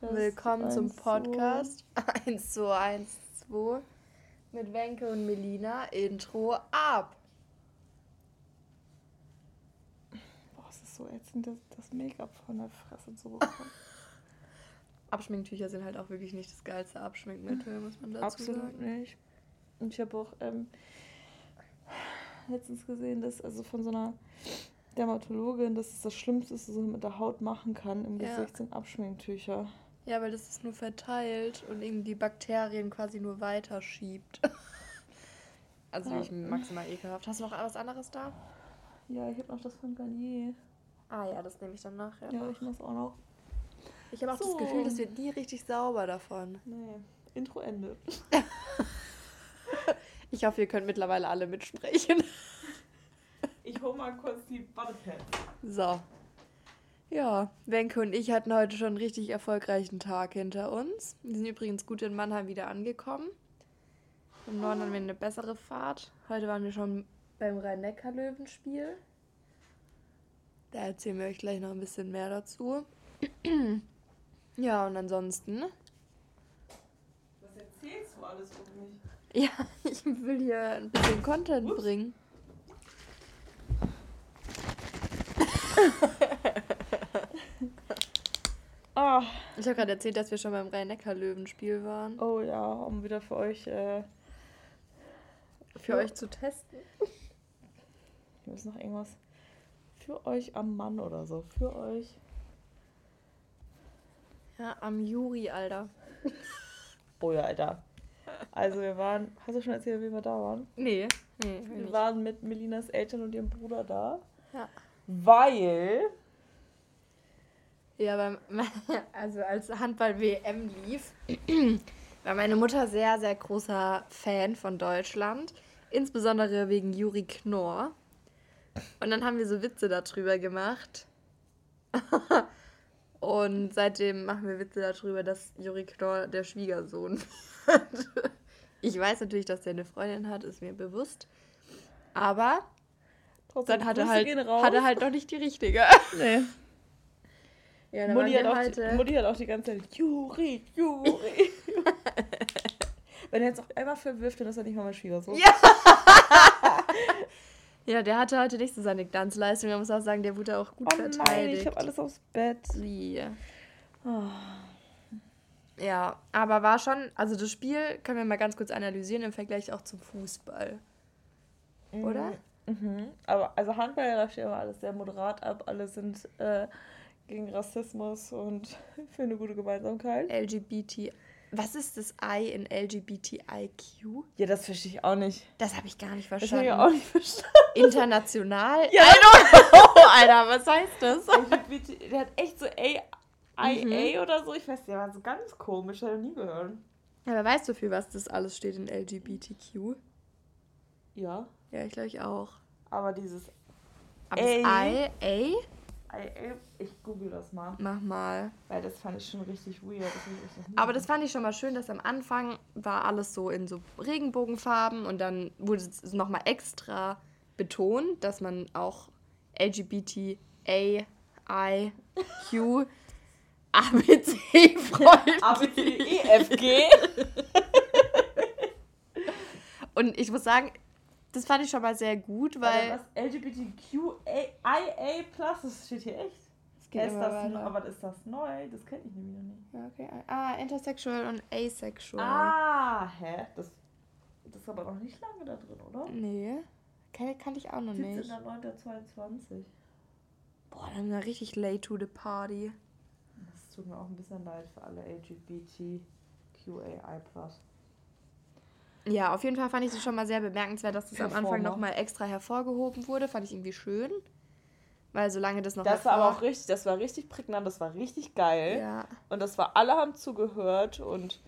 Test. Willkommen zum Podcast 1 zu 1 2 mit Wenke und Melina. Intro ab. Boah, es ist so ätzend, das, das Make-up von der Fresse zu bekommen. Abschminktücher sind halt auch wirklich nicht das geilste Abschminkmittel, muss man dazu Absolut sagen. nicht. Und ich habe auch ähm, letztens gesehen, dass also von so einer Dermatologin, dass es das Schlimmste ist, was man mit der Haut machen kann im Ja. Gesicht sind Abschminktücher. Ja, weil das ist nur verteilt und eben die Bakterien quasi nur weiterschiebt. Also Ja. wirklich maximal ekelhaft. Hast du noch was anderes da? Ja, ich habe noch das von Garnier. Ah ja, das nehme ich dann nachher. Ja, noch. ich muss auch noch. Ich habe auch So. das Gefühl, das wird nie richtig sauber davon. Nee, Intro Ende. Ich hoffe, ihr könnt mittlerweile alle mitsprechen. Ich hole mal kurz die Wattepads. So. Ja, Wenke und ich hatten heute schon einen richtig erfolgreichen Tag hinter uns. Wir sind übrigens gut in Mannheim wieder angekommen. Im Norden haben wir eine bessere Fahrt. Heute waren wir schon beim Rhein-Neckar-Löwenspiel. Da erzählen wir euch gleich noch ein bisschen mehr dazu. Ja, und ansonsten. Was erzählst du alles um mich? Ja, ich will hier ein bisschen Content Ups. bringen. Ah, Ich habe gerade erzählt, dass wir schon beim Rhein-Neckar-Löwenspiel waren. oh ja, um wieder für euch. Äh, Für euch zu testen. hier ist noch irgendwas. Für euch am Mann oder so. Für euch. Ja, am Juri, Alter. Oh ja, Alter. Also wir waren, hast du schon erzählt, wie wir da waren? Nee. Nee, Wir waren mit Melinas Eltern und ihrem Bruder da. Ja. Weil. Ja, beim, also als Handball-WM lief, war meine Mutter sehr, sehr großer Fan von Deutschland. Insbesondere wegen Juri Knorr. Und dann haben wir so Witze darüber gemacht. Und seitdem machen wir Witze darüber, dass Juri Knorr der Schwiegersohn wird. Ich weiß natürlich, dass der eine Freundin hat, ist mir bewusst. Aber Trotzdem, dann hat er, halt, hat er halt noch nicht die richtige. Nee. Ja, dann Mutti hat, auch, halt, die, Mutti hat auch die ganze Zeit Juri, Juri. Wenn er jetzt auch einmal verwirft, dann ist er nicht mal mein Schwiegersohn. Ja. Ja, der hatte heute nicht so seine Glanzleistung. Man muss auch sagen, der wurde auch gut Oh nein, verteidigt. ich habe alles aufs Bett. Wie? Oh. Ja, aber war schon, also das Spiel können wir mal ganz kurz analysieren im Vergleich auch zum Fußball. Oder? Mhm. Aber also Handball läuft ja immer alles sehr moderat ab. Alle sind äh, gegen Rassismus und für eine gute Gemeinsamkeit. LGBT. Was ist das I in LGBTIQ? Ja, das verstehe ich auch nicht. Das habe ich gar nicht Das habe verstanden. ich auch nicht verstanden. International? Ja. I know, Alter, was heißt das? LGBT, der hat echt so A, I, Mhm. Oder so. Ich weiß nicht, der war so ganz komisch, habe ich nie gehört. Aber weißt du, für was das alles steht in LGBTQ? Ja, Ja, ich glaube ich auch. aber dieses Aber. I, A? Ich google das mal, Mach mal. weil das fand ich schon richtig weird. Das Aber das fand ich schon mal schön, dass am Anfang war alles so in so Regenbogenfarben und dann wurde es nochmal extra betont, dass man auch LGBT, A, I, Q, ABC freut. A, B, C, E, F, G. Und ich muss sagen, das fand ich schon mal sehr gut, weil. was LGBTQIA+, das steht hier echt. Es geht ist das, weiter. aber ist das neu? Das kenne ich nämlich noch nicht. Ja, okay. Ah, intersexual und asexual. Ah, hä? Das, das ist aber noch nicht lange da drin, oder? Nee. Kann, kannte ich auch noch nicht. 17.09.22. Boah, dann war richtig late to the party. Das tut mir auch ein bisschen leid für alle LGBTQAI+. Ja, auf jeden Fall fand ich es schon mal sehr bemerkenswert, dass das am Anfang nochmal extra hervorgehoben wurde. Fand ich irgendwie schön. Weil solange das noch Das war aber auch richtig, das war richtig prägnant, das war richtig geil. Ja. Und das war, alle haben zugehört und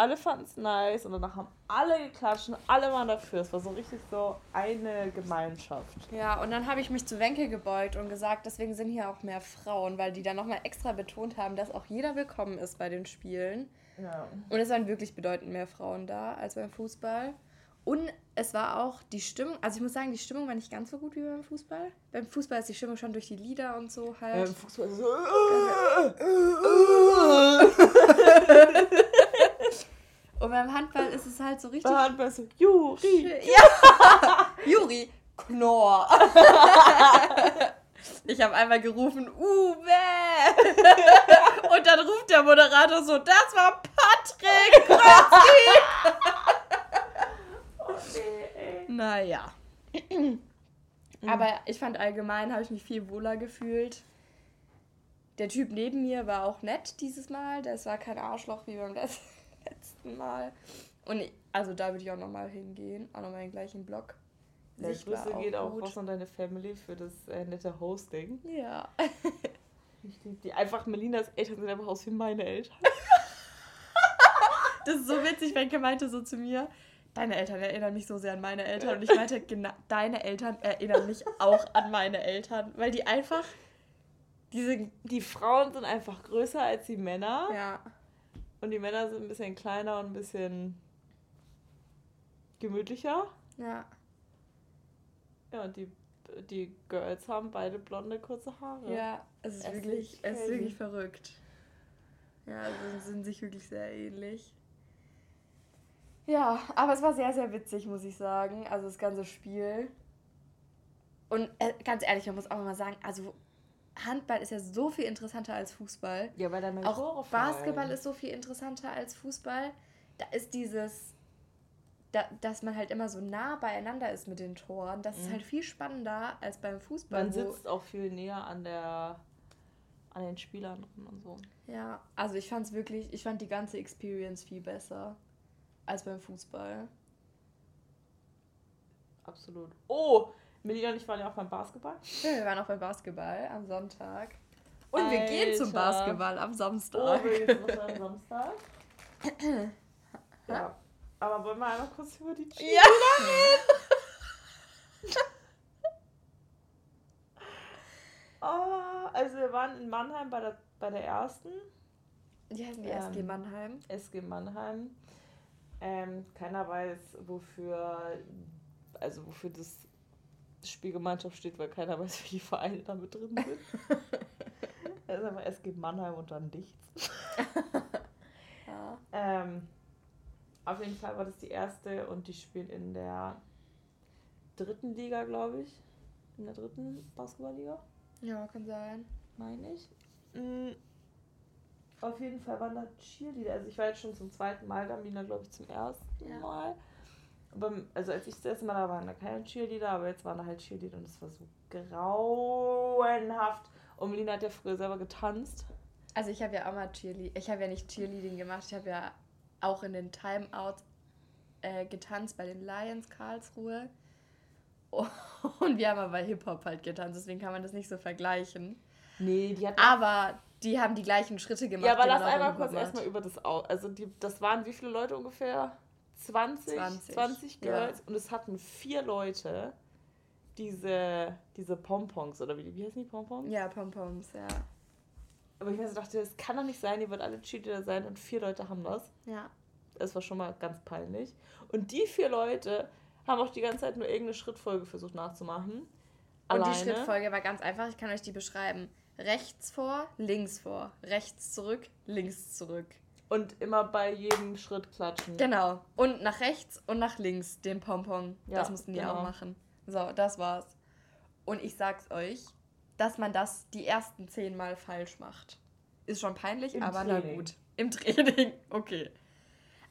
alle fanden es nice und danach haben alle geklatscht und alle waren dafür. Es war so richtig so eine Gemeinschaft. Ja, und dann habe ich mich zu Wenke gebeugt und gesagt, deswegen sind hier auch mehr Frauen, weil die dann nochmal extra betont haben, dass auch jeder willkommen ist bei den Spielen. Und es waren wirklich bedeutend mehr Frauen da als beim Fußball. Und es war auch die Stimmung, also ich muss sagen, die Stimmung war nicht ganz so gut wie beim Fußball. Beim Fußball ist die Stimmung schon durch die Lieder und so halt. Äh, beim Fußball ist so. und beim Handball ist es halt so richtig. Beim Handball ist so, Juri! Ja! Juri! Knorr! Ich habe einmal gerufen, Uwe. Und dann ruft der Moderator so, das war Patrick Krötzki. Ey. Naja. Aber ich fand allgemein, habe ich mich viel wohler gefühlt. Der Typ neben mir war auch nett dieses Mal. Das war kein Arschloch wie beim letz- letzten Mal. Und also da würde ich auch nochmal hingehen. Auch nochmal in den gleichen Block. War Grüße geht auch gut. raus an deine Family für das äh, nette Hosting. Ja. Die einfach, Melinas Eltern sehen einfach aus wie meine Eltern. Das ist so witzig, Wenke meinte so zu mir, deine Eltern erinnern mich so sehr an meine Eltern. Und ich meinte, genau, deine Eltern erinnern mich auch an meine Eltern. Weil die einfach diese... Die Frauen sind einfach größer als die Männer. Ja. Und die Männer sind ein bisschen kleiner und ein bisschen gemütlicher. Ja. Ja, und die, die Girls haben beide blonde, kurze Haare. Ja, es ist Es ist wirklich, es ist wirklich verrückt. Ja, also sie sind sich wirklich sehr ähnlich. Ja, aber es war sehr, sehr witzig, muss ich sagen. Also das ganze Spiel. Und äh, ganz ehrlich, man muss auch mal sagen, also Handball ist ja so viel interessanter als Fußball. Ja, weil da mehr Auch. Basketball ist so viel interessanter als Fußball. Da ist dieses, da, dass man halt immer so nah beieinander ist mit den Toren. Das ist Mhm. halt viel spannender als beim Fußball. Man sitzt auch viel näher an der an den Spielern und so. Ja, also ich fand es wirklich, ich fand die ganze Experience viel besser als beim Fußball. Absolut. Oh, Melina und ich waren ja auch beim Basketball. Ja, wir waren auch beim Basketball am Sonntag. Und wir gehen zum Alter. Basketball am Oh, Samstag. wir gehen zum am Samstag. ja. Aber wollen wir einmal kurz über die Cheer ja! Oh, also wir waren in Mannheim bei der, bei der ersten. Die heißen die Ähm, SG Mannheim. SG Mannheim. Ähm, keiner weiß, wofür, also wofür das Spielgemeinschaft steht, weil keiner weiß, welche Vereine da mit drin sind. Es ist einfach SG Mannheim und dann nichts. Ja. Ähm, auf jeden Fall war das die erste und die spielen in der dritten Liga, glaube ich. In der dritten Basketballliga, ja, kann sein. meine ich. Mm, Auf jeden Fall waren da Cheerleader. Also ich war jetzt schon zum zweiten Mal da, Mina glaube ich zum ersten Ja. Mal. Aber, also als ich das erste Mal da war, waren da keine Cheerleader, aber jetzt waren da halt Cheerleader und das war so grauenhaft. Und Melina hat ja früher selber getanzt. Also ich habe ja auch mal Cheerleading, ich habe ja nicht Cheerleading gemacht, ich habe ja auch in den Timeouts äh, getanzt bei den Lions Karlsruhe. Und wir haben aber Hip-Hop halt getanzt, deswegen kann man das nicht so vergleichen. Nee, die hat Aber die haben die gleichen Schritte gemacht. Ja, aber man lass einmal kurz erstmal über das aus. Also die, das waren wie viele Leute ungefähr? 20? 20, 20, ja. Girls. Und es hatten vier Leute diese, diese Pompons, oder wie, wie heißen die Pompons? Ja, Pompoms, ja. Aber ich weiß, ich dachte, das kann doch nicht sein, ihr wollt alle Cheerleader sein und vier Leute haben das. Ja. Das war schon mal ganz peinlich. Und die vier Leute haben auch die ganze Zeit nur irgendeine Schrittfolge versucht nachzumachen. Und die Alleine. Schrittfolge war ganz einfach, ich kann euch die beschreiben. Rechts vor, links vor, rechts zurück, links zurück. Und immer bei jedem Schritt klatschen. Genau. Und nach rechts und nach links den Pompon. Ja, das mussten die genau. auch machen. So, das war's. Und ich sag's euch, dass man das die ersten zehnmal falsch macht. Ist schon peinlich, Im aber na Training. gut. Im Training, okay.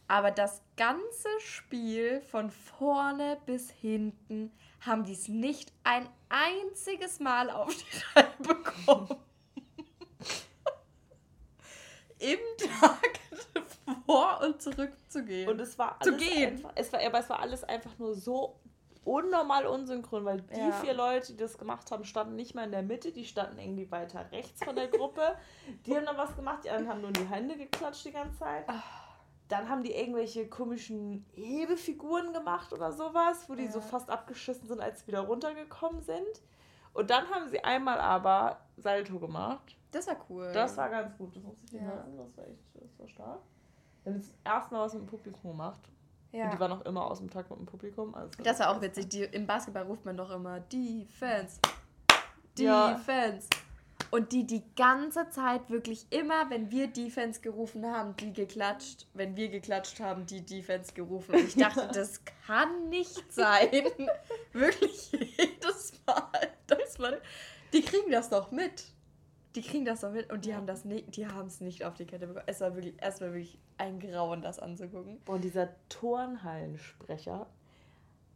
Aber das ganze Spiel von vorne bis hinten haben die es nicht ein einziges Mal auf die Reihe bekommen. Im Tag vor und zurück zu gehen. Und es war Zu alles gehen. Einfach, es war, aber es war alles einfach nur so unnormal unsynchron, weil die Ja. vier Leute, die das gemacht haben, standen nicht mal in der Mitte, die standen irgendwie weiter rechts von der Gruppe. die haben dann was gemacht, die anderen haben nur in die Hände geklatscht die ganze Zeit. Ah. Dann haben die irgendwelche komischen Hebefiguren gemacht oder sowas, wo die so Ja. fast abgeschissen sind, als sie wieder runtergekommen sind. Und dann haben sie einmal aber Salto gemacht. das war cool. Das war ganz gut, das muss ich dir Ja. lassen, das war echt das war stark. Dann ist das erste Mal was mit dem Publikum gemacht. Und ja. die waren auch immer aus dem Takt mit dem Publikum. Also Das war auch witzig. Die, Im Basketball ruft man doch immer Defense. Ja. Defense. Und die die ganze Zeit wirklich immer, wenn wir Defense gerufen haben, die geklatscht. Wenn wir geklatscht haben, die Defense gerufen. Und ich dachte, das kann nicht sein. wirklich jedes Mal, dass man. Die kriegen das doch mit. Die kriegen das doch mit und die haben das nicht, die haben es nicht auf die Kette bekommen. Es war wirklich, es war wirklich ein Grauen, das anzugucken. Und dieser Turnhallensprecher,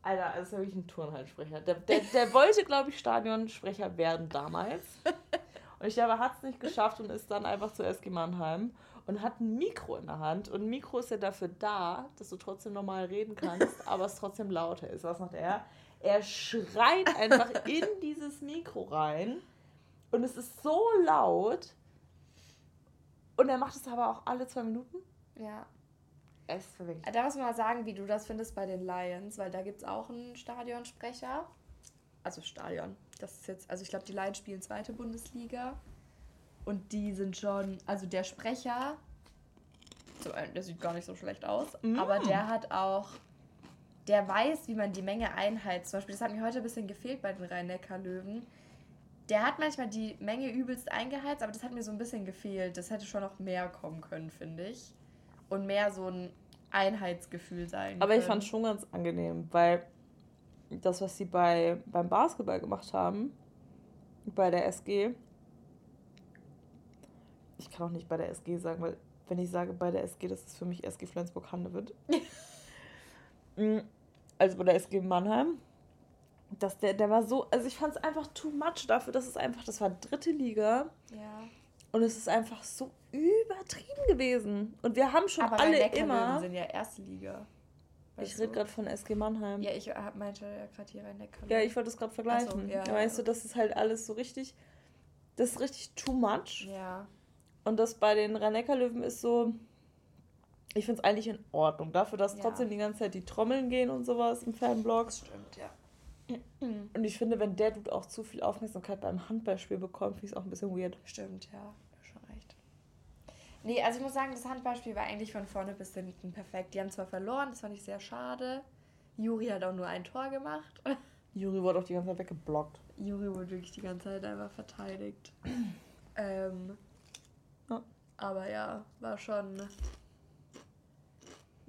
Alter, das ist wirklich ein Turnhallensprecher. Der, der, der wollte, glaube ich, Stadionsprecher werden damals. Und ich glaube, er hat es nicht geschafft und ist dann einfach zu SG Mannheim und hat ein Mikro in der Hand. Und ein Mikro ist ja dafür da, dass du trotzdem normal reden kannst, aber es trotzdem lauter ist. Was macht er? Er schreit einfach in dieses Mikro rein und es ist so laut. Und er macht es aber auch alle zwei Minuten. Ja. Es ist wirklich. Da muss man mal sagen, wie du das findest bei den Lions, weil da gibt es auch einen Stadionsprecher. Also Stadion. Das ist jetzt, also ich glaube, die Lions spielen zweite Bundesliga. Und die sind schon, also der Sprecher, so, der sieht gar nicht so schlecht aus, Mm. aber der hat auch, der weiß, wie man die Menge einheizt. Zum Beispiel, das hat mir heute ein bisschen gefehlt bei den Rhein-Neckar-Löwen. Der hat manchmal die Menge übelst eingeheizt, aber das hat mir so ein bisschen gefehlt. Das hätte schon noch mehr kommen können, finde ich. Und mehr so ein Einheitsgefühl sein Aber ich können. fand es schon ganz angenehm, weil das, was sie bei, beim Basketball gemacht haben, bei der SG, ich kann auch nicht bei der SG sagen, weil wenn ich sage bei der SG, das ist für mich SG Flensburg-Handewitt. Mm, also bei der SG Mannheim, dass der, der war so, also ich fand es einfach too much dafür, dass es einfach, das war dritte Liga Ja. und es ist einfach so übertrieben gewesen. Und wir haben schon Aber alle immer. sind ja erste Liga. Ich rede gerade von SG Mannheim. Ja, ich meinte ja gerade hier Rhein-Neckar. Ja, ich wollte das gerade vergleichen. So, ja, weißt ja. du, das ist halt alles so richtig, das ist richtig too much. Ja. Und das bei den rhein löwen ist so, ich finde es eigentlich in Ordnung. Dafür, dass Ja. trotzdem die ganze Zeit die Trommeln gehen und sowas im Fanblog. Das stimmt, ja. Und ich finde, wenn der Dude auch zu viel Aufmerksamkeit beim Handballspiel bekommt, finde ich es auch ein bisschen weird. Stimmt, ja. Schon recht. Nee, also ich muss sagen, das Handballspiel war eigentlich von vorne bis hinten perfekt. Die haben zwar verloren, das fand ich sehr schade. Juri hat auch nur ein Tor gemacht. Juri wurde auch die ganze Zeit weggeblockt. Juri wurde wirklich die ganze Zeit einfach verteidigt. ähm, Ja. Aber ja, war schon.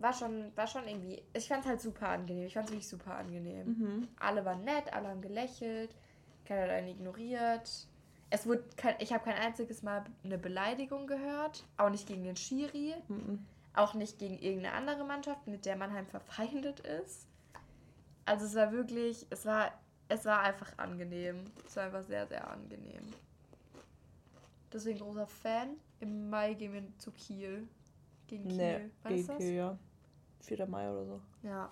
War schon, war schon irgendwie. Ich fand es halt super angenehm. Ich fand es wirklich super angenehm. Mhm. Alle waren nett, alle haben gelächelt, keiner hat einen ignoriert. Es wurde kein, ich habe kein einziges Mal eine Beleidigung gehört, auch nicht gegen den Schiri, Mhm. auch nicht gegen irgendeine andere Mannschaft, mit der Mannheim verfeindet ist. Also es war wirklich, es war, es war einfach angenehm. Es war einfach sehr, sehr angenehm. Deswegen großer Fan. Im Mai gehen wir zu Kiel. Gegen Kiel. Nee, gegen? Kiel, ja. 4. Mai oder so. Ja.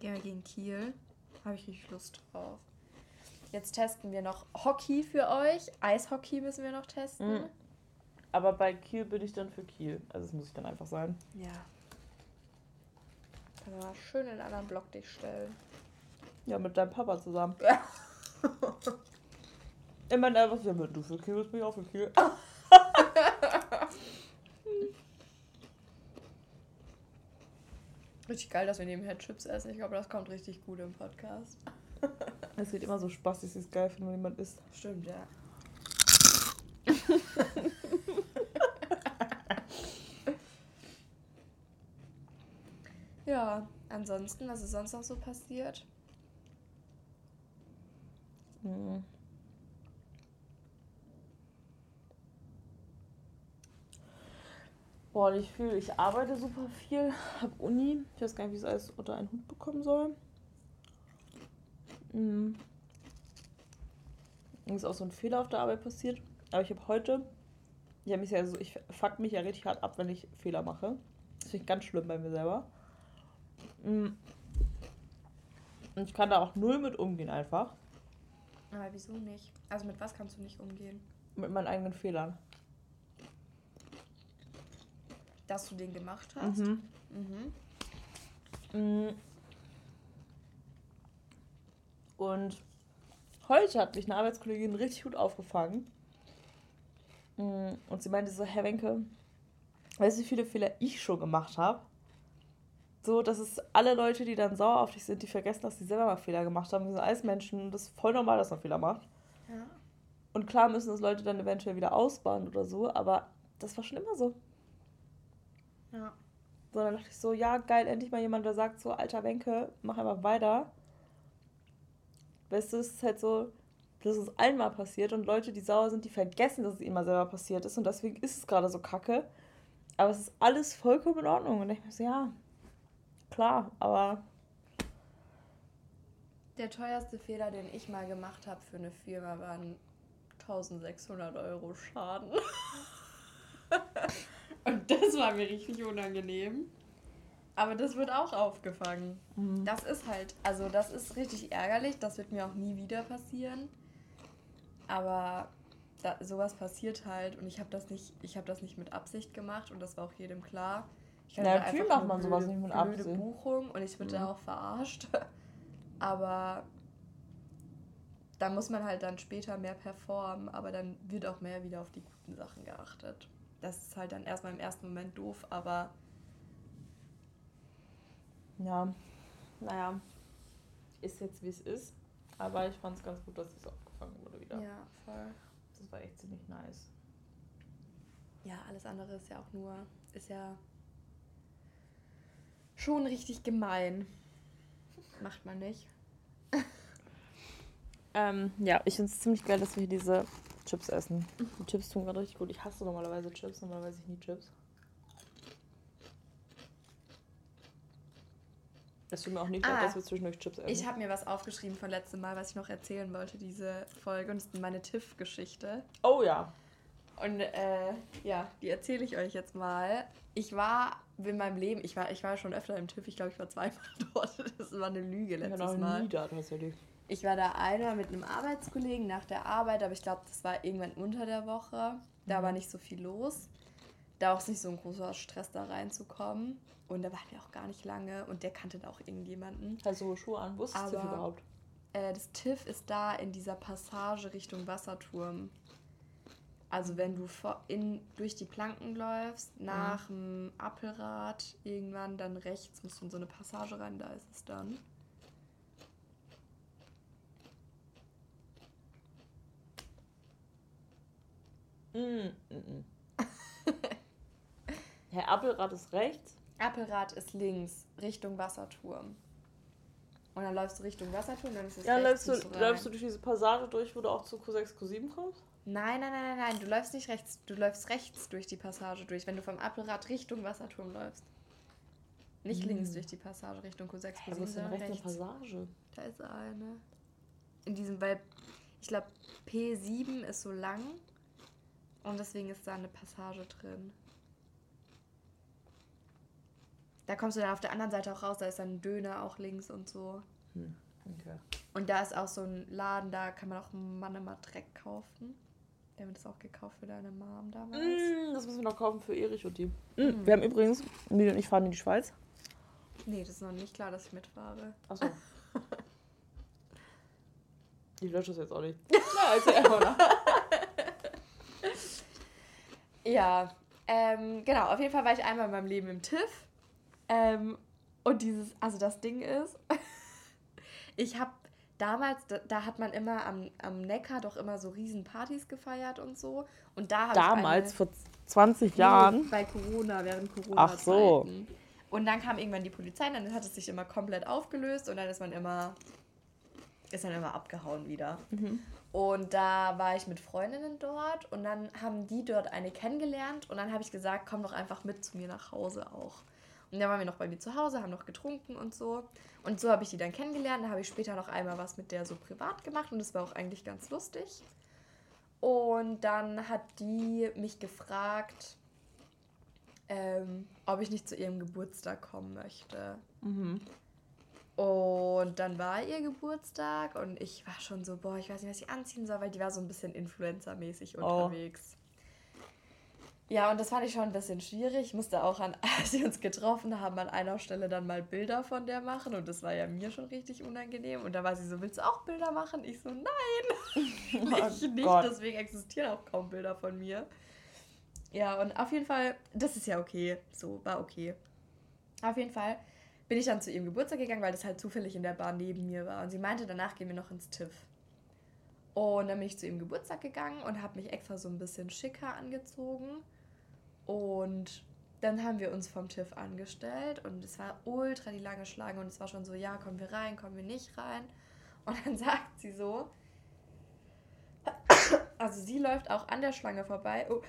Gehen wir gegen Kiel. Habe ich richtig Lust drauf. Jetzt testen wir noch Hockey für euch. Eishockey müssen wir noch testen. Mhm. Aber bei Kiel bin ich dann für Kiel. Also das muss ich dann einfach sein. Ja. Können wir mal schön in einen anderen Block dich stellen. Ja, mit deinem Papa zusammen. Ja. Immer einfach so, wenn du für Kiel bist, bin ich auch für Kiel. Richtig geil, dass wir nebenher Chips essen. Ich glaube, das kommt richtig gut im Podcast. Es geht immer so Spaß, dass ich es geil finde, wenn jemand isst. Stimmt, ja. ja, ansonsten, was ist sonst noch so passiert? Mhm. Boah, ich fühle, ich arbeite super viel, habe Uni. Ich weiß gar nicht, wie ich es alles unter einen Hut bekommen soll. Mhm. Ist auch so ein Fehler auf der Arbeit passiert. Aber ich habe heute, ich habe mich ja so, ich fuck mich ja richtig hart ab, wenn ich Fehler mache. Das finde ich ganz schlimm bei mir selber. Mhm. Und ich kann da auch null mit umgehen einfach. Aber wieso nicht? Also mit was kannst du nicht umgehen? Mit meinen eigenen Fehlern. Dass du den gemacht hast? Mhm. Mhm. Mm. Und heute hat mich eine Arbeitskollegin richtig gut aufgefangen. Mm, Und sie meinte so, Herr Wenke, weißt du, wie viele Fehler ich schon gemacht habe? So, dass es alle Leute, die dann sauer auf dich sind, die vergessen, dass sie selber mal Fehler gemacht haben. Wir sind alles Menschen und das ist voll normal, dass man Fehler macht. Ja. Und klar müssen das Leute dann eventuell wieder ausbauen oder so, aber das war schon immer so. Ja. So, dann dachte ich so, ja, geil, endlich mal jemand, der sagt so, alter Wenke, mach einfach weiter. Weißt du, es ist halt so, das ist allen mal passiert und Leute, die sauer sind, die vergessen, dass es ihnen mal selber passiert ist und deswegen ist es gerade so kacke. Aber es ist alles vollkommen in Ordnung. Und ich mir so, ja, klar, aber. Der teuerste Fehler, den ich mal gemacht habe für eine Firma, waren 1600 Euro Schaden. Und das war mir richtig unangenehm. Aber das wird auch aufgefangen. Mhm. Das ist halt, also das ist richtig ärgerlich. Das wird mir auch nie wieder passieren. Aber da, sowas passiert halt und ich habe das nicht, ich habe das nicht mit Absicht gemacht und das war auch jedem klar. Ich Na, natürlich macht man blöde, sowas nicht mit Absicht. Buchung und ich wurde mhm. da auch verarscht. Aber da muss man halt dann später mehr performen, aber dann wird auch mehr wieder auf die guten Sachen geachtet. Das ist halt dann erstmal im ersten Moment doof, aber ja, naja, ist jetzt wie es ist. Aber ich fand es ganz gut, dass es aufgefangen wurde wieder. Ja, voll. Das war echt ziemlich nice. Ja, alles andere ist ja auch nur, ist ja schon richtig gemein. Macht man nicht. ähm, ja, ich finde es ziemlich geil, dass wir hier diese Chips essen. Die Chips tun gerade richtig gut. Ich hasse normalerweise Chips, normalerweise ich nie Chips. Es tut mir auch nicht ah, leid, dass wir zwischendurch Chips essen. Ich habe mir was aufgeschrieben von letztem Mal, was ich noch erzählen wollte, diese Folge. Und das ist meine Tiff-Geschichte. Oh ja. Und äh, ja, die erzähle ich euch jetzt mal. Ich war in meinem Leben, ich war, ich war schon öfter im TÜV, ich glaube, ich war zweimal dort. Das war eine Lüge letztes ich war noch Mal. Nie da, tatsächlich. Ich war da einmal mit einem Arbeitskollegen nach der Arbeit, aber ich glaube, das war irgendwann unter der Woche. Da mhm. war nicht so viel los. Da auch nicht so ein großer Stress da reinzukommen. Und da waren wir auch gar nicht lange und der kannte da auch irgendjemanden. Also Schuhe an, wusstest du überhaupt? Äh, das TIFF ist da in dieser Passage Richtung Wasserturm. Also wenn du in, durch die Planken läufst, nach mhm. dem Appelrad irgendwann, dann rechts musst du in so eine Passage rein, da ist es dann. Mm, mm, mm. Herr Appelrad ist rechts Appelrad ist links, Richtung Wasserturm. Und dann läufst du Richtung Wasserturm, dann ist es Ja, läufst du, läufst du durch diese Passage durch, wo du auch zu Q6, Q7 kommst? Nein, nein, nein, nein, nein, du läufst nicht rechts, du läufst rechts durch die Passage durch, wenn du vom Appelrad Richtung Wasserturm läufst. Nicht hm. links durch die Passage Richtung Q6, Q7, hey, sondern rechts. Passage? Da ist eine. In diesem, weil ich glaube P7 ist so lang und deswegen ist da eine Passage drin. Da kommst du dann auf der anderen Seite auch raus, da ist dann ein Döner auch links und so. Hm, okay. Und da ist auch so ein Laden, da kann man auch Mann immer Dreck kaufen. Wir haben das auch gekauft für deine Mom damals. Mm, das müssen wir noch kaufen für Erich und die. Mm, mhm. Wir haben übrigens, Mili und ich fahren in die Schweiz. Nee, das ist noch nicht klar, dass ich mitfahre. Achso. ich lösche das jetzt auch nicht. Na, also einfach Ja, ähm, genau. Auf jeden Fall war ich einmal in meinem Leben im TIFF. Ähm, und dieses, also das Ding ist, ich habe damals, da, da, hat man immer am, am Neckar doch immer so riesen Partys gefeiert und so. Und da Damals, vor 20 Jahren? Bei Corona, während Corona. Ach so. Und dann kam irgendwann die Polizei, dann hat es sich immer komplett aufgelöst und dann ist man immer, ist dann immer abgehauen wieder. Mhm. Und da war ich mit Freundinnen dort und dann haben die dort eine kennengelernt und dann habe ich gesagt, komm doch einfach mit zu mir nach Hause auch. Und dann waren wir noch bei mir zu Hause, haben noch getrunken und so. Und so habe ich die dann kennengelernt. Da habe ich später noch einmal was mit der so privat gemacht und das war auch eigentlich ganz lustig. Und dann hat die mich gefragt, ähm, ob ich nicht zu ihrem Geburtstag kommen möchte. Mhm. Und dann war ihr Geburtstag und ich war schon so, boah, ich weiß nicht, was ich anziehen soll, weil die war so ein bisschen Influencer-mäßig oh. unterwegs. Ja, und das fand ich schon ein bisschen schwierig. Ich musste auch, an, als wir uns getroffen haben, an einer Stelle dann mal Bilder von der machen. Und das war ja mir schon richtig unangenehm. Und da war sie so, willst du auch Bilder machen? Ich so, nein, oh nicht, nicht. Deswegen existieren auch kaum Bilder von mir. Ja, und auf jeden Fall, das ist ja okay. So, war okay. Auf jeden Fall bin ich dann zu ihrem Geburtstag gegangen, weil das halt zufällig in der Bar neben mir war. Und sie meinte, danach gehen wir noch ins TIFF. Und dann bin ich zu ihrem Geburtstag gegangen und habe mich extra so ein bisschen schicker angezogen. Und dann haben wir uns vom TÜV angestellt und es war ultra die lange Schlange und es war schon so, ja, kommen wir rein, kommen wir nicht rein. Und dann sagt sie so, also sie läuft auch an der Schlange vorbei. Oh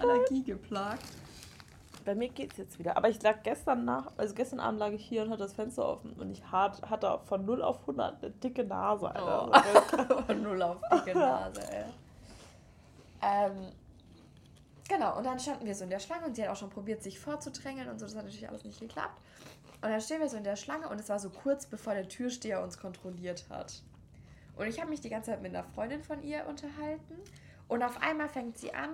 So allergiegeplagt. Bei mir geht's jetzt wieder. Aber ich lag gestern nach, also gestern Abend lag ich hier und hatte das Fenster offen und ich hat, hatte von 0 auf 100 eine dicke Nase, Alter. Oh. von 0 auf dicke Nase, ey. ähm, genau, und dann standen wir so in der Schlange und sie hat auch schon probiert, sich vorzudrängeln und so. Das hat natürlich alles nicht geklappt. Und dann stehen wir so in der Schlange und es war so kurz bevor der Türsteher uns kontrolliert hat. Und ich habe mich die ganze Zeit mit einer Freundin von ihr unterhalten. Und auf einmal fängt sie an,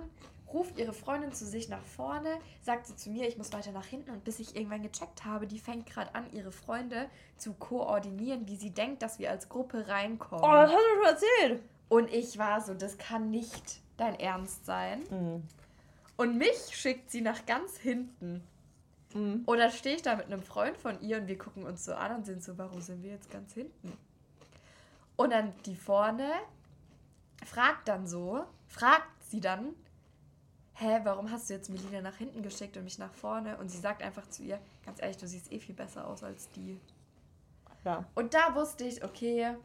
ruft ihre Freundin zu sich nach vorne, sagt sie zu mir, ich muss weiter nach hinten und bis ich irgendwann gecheckt habe, die fängt gerade an, ihre Freunde zu koordinieren, wie sie denkt, dass wir als Gruppe reinkommen. Oh, das hast du schon erzählt. Und ich war so, das kann nicht dein Ernst sein. Mhm. Und mich schickt sie nach ganz hinten. Mhm. Oder stehe ich da mit einem Freund von ihr und wir gucken uns so an und sind so, warum sind wir jetzt ganz hinten? Und dann die vorne fragt dann so, fragt sie dann, hä, warum hast du jetzt Melina nach hinten geschickt und mich nach vorne? Und sie sagt einfach zu ihr, ganz ehrlich, du siehst eh viel besser aus als die. Ja. Und da wusste ich, okay,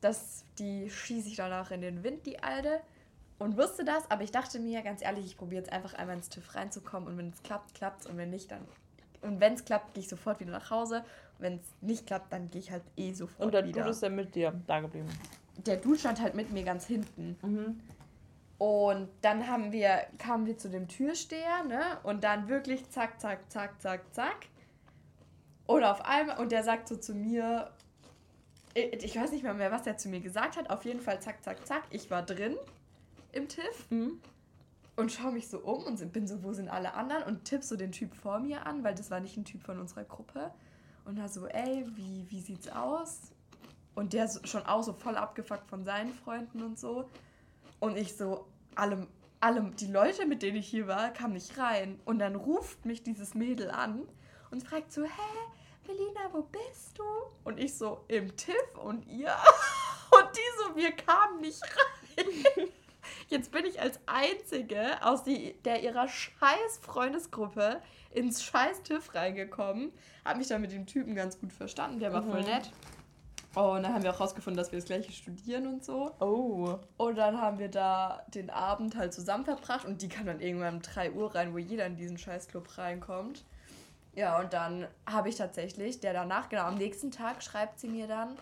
dass die schieße ich danach in den Wind, die Alte. Und wusste das, aber ich dachte mir, ganz ehrlich, ich probiere jetzt einfach einmal ins TÜV reinzukommen und wenn es klappt, klappt es und wenn nicht, dann. Und wenn es klappt, gehe ich sofort wieder nach Hause. Und wenn es nicht klappt, dann gehe ich halt eh sofort wieder. Und der Dude ist dann mit dir da geblieben? Der Dude stand halt mit mir ganz hinten. Mhm. Und dann haben wir, kamen wir zu dem Türsteher, ne? Und dann wirklich zack, zack, zack, zack, zack. Oder auf einmal, und der sagt so zu mir, ich weiß nicht mehr mehr, was er zu mir gesagt hat. Auf jeden Fall zack, zack, zack. Ich war drin im TIFF mhm. und schaue mich so um und bin so, wo sind alle anderen? Und tipp so den Typ vor mir an, weil das war nicht ein Typ von unserer Gruppe. Und da so, ey, wie, wie sieht's aus? Und der schon auch so voll abgefuckt von seinen Freunden und so. Und ich so, alle, alle, die Leute, mit denen ich hier war, kamen nicht rein. Und dann ruft mich dieses Mädel an und fragt so, hä, Melina, wo bist du? Und ich so, im TIFF und ihr? Und die so, wir kamen nicht rein. Jetzt bin ich als Einzige aus die, der ihrer scheiß Freundesgruppe ins scheiß TIFF reingekommen. Hab mich dann mit dem Typen ganz gut verstanden, der war mhm. voll nett. Oh, und dann haben wir auch rausgefunden, dass wir das gleiche studieren und so. Oh. Und dann haben wir da den Abend halt zusammen verbracht und die kam dann irgendwann um 3 Uhr rein, wo jeder in diesen Scheißclub reinkommt. Ja, und dann habe ich tatsächlich, der danach, genau, am nächsten Tag schreibt sie mir dann,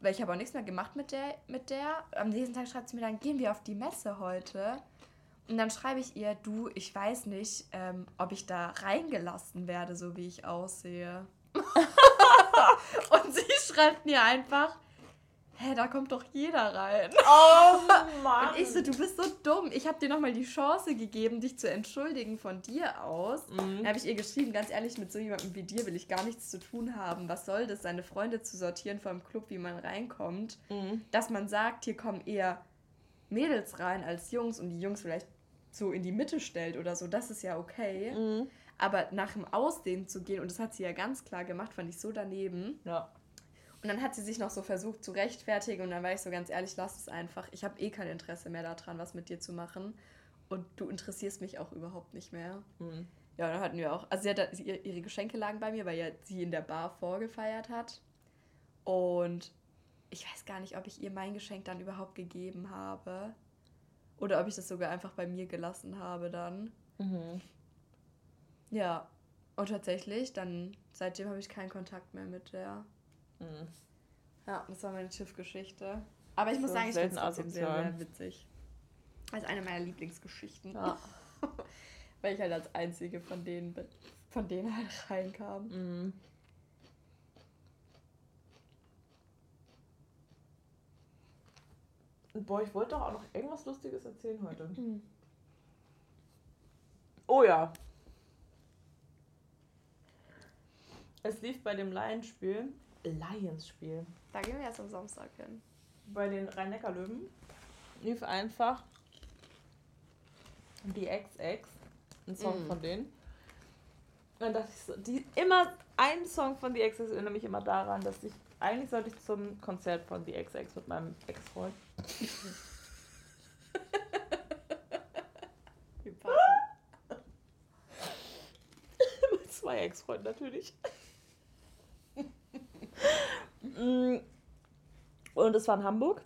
weil ich habe auch nichts mehr gemacht mit der, mit der, am nächsten Tag schreibt sie mir dann, gehen wir auf die Messe heute. Und dann schreibe ich ihr, du, ich weiß nicht, ähm, ob ich da reingelassen werde, so wie ich aussehe. und sie schreibt mir einfach, hä, da kommt doch jeder rein. Oh Mann. Und ich so, du bist so dumm. Ich habe dir nochmal die Chance gegeben, dich zu entschuldigen von dir aus. Mhm. Dann habe ich ihr geschrieben, ganz ehrlich, mit so jemandem wie dir will ich gar nichts zu tun haben. Was soll das, seine Freunde zu sortieren vom Club, wie man reinkommt? Mhm. Dass man sagt, hier kommen eher Mädels rein als Jungs und die Jungs vielleicht so in die Mitte stellt oder so, das ist ja okay. Mhm. Aber nach dem Aussehen zu gehen, und das hat sie ja ganz klar gemacht, fand ich so daneben. Ja. Und dann hat sie sich noch so versucht zu rechtfertigen und dann war ich so ganz ehrlich, lass es einfach. Ich habe eh kein Interesse mehr daran, was mit dir zu machen. Und du interessierst mich auch überhaupt nicht mehr. Mhm. Ja, dann hatten wir auch, also sie hat, ihre Geschenke lagen bei mir, weil ja sie in der Bar vorgefeiert hat. Und ich weiß gar nicht, ob ich ihr mein Geschenk dann überhaupt gegeben habe. Oder ob ich das sogar einfach bei mir gelassen habe dann. Mhm. Ja, und tatsächlich, dann seitdem habe ich keinen Kontakt mehr mit der. Mhm. Ja, das war meine Schiffgeschichte. Aber ich muss sagen, ich finde es trotzdem sehr, sehr witzig. Das ist eine meiner Lieblingsgeschichten. Ja. Weil ich halt als einzige von denen, von denen halt reinkam. Mhm. Boah, ich wollte doch auch noch irgendwas Lustiges erzählen heute. Mhm. Oh ja, Es lief bei dem Lions-Spiel, Lions-Spiel. Da gehen wir erst am Samstag hin. Bei den Rhein-Neckar-Löwen lief einfach die XX, ein Song mm. von denen. dann dachte ich so, die, immer ein Song von The XX erinnert mich immer daran, dass ich, eigentlich sollte ich zum Konzert von The XX mit meinem Ex-Freund. Mit zwei Ex-Freunden natürlich. Mm. und es war in Hamburg.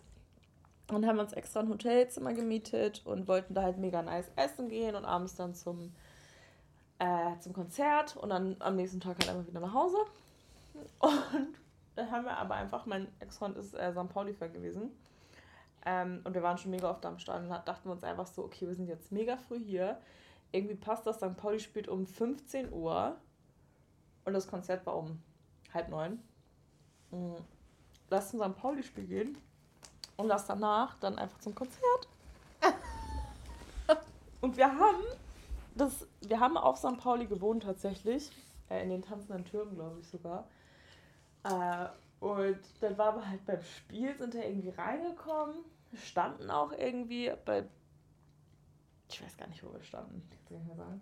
Und haben uns extra ein Hotelzimmer gemietet und wollten da halt mega nice essen gehen und abends dann zum, äh, zum Konzert und dann am nächsten Tag halt einfach wieder nach Hause. Und dann haben wir aber einfach, mein Ex-Freund ist äh, St. Pauli-Fan gewesen. Ähm, und wir waren schon mega oft am Stadion und dachten uns einfach so, okay, wir sind jetzt mega früh hier. Irgendwie passt das, St. Pauli spielt um 15 Uhr und das Konzert war um halb neun. Mhm. Lass zum St. Pauli-Spiel gehen und lass danach dann einfach zum Konzert. und wir haben das, wir haben auf St. Pauli gewohnt tatsächlich, äh, in den tanzenden Türmen, glaube ich sogar. Äh, und dann waren wir halt beim Spiel, sind da irgendwie reingekommen, standen auch irgendwie bei, ich weiß gar nicht, wo wir standen, kann ich nicht mehr sagen.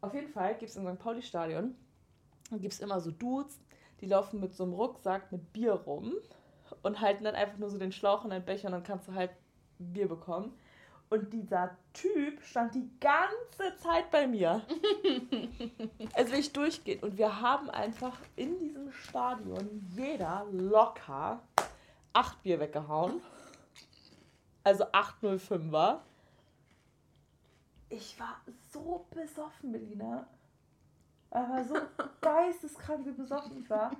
Auf jeden Fall gibt es im St. Pauli-Stadion, gibt es immer so Dudes, die laufen mit so einem Rucksack mit Bier rum und halten dann einfach nur so den Schlauch in einen Becher und dann kannst du halt Bier bekommen. Und dieser Typ stand die ganze Zeit bei mir. also ich durchgeht. Und wir haben einfach in diesem Stadion jeder locker acht Bier weggehauen. Also 805er. Ich war so besoffen, Melina. Aber so geisteskrank, wie besoffen ich war.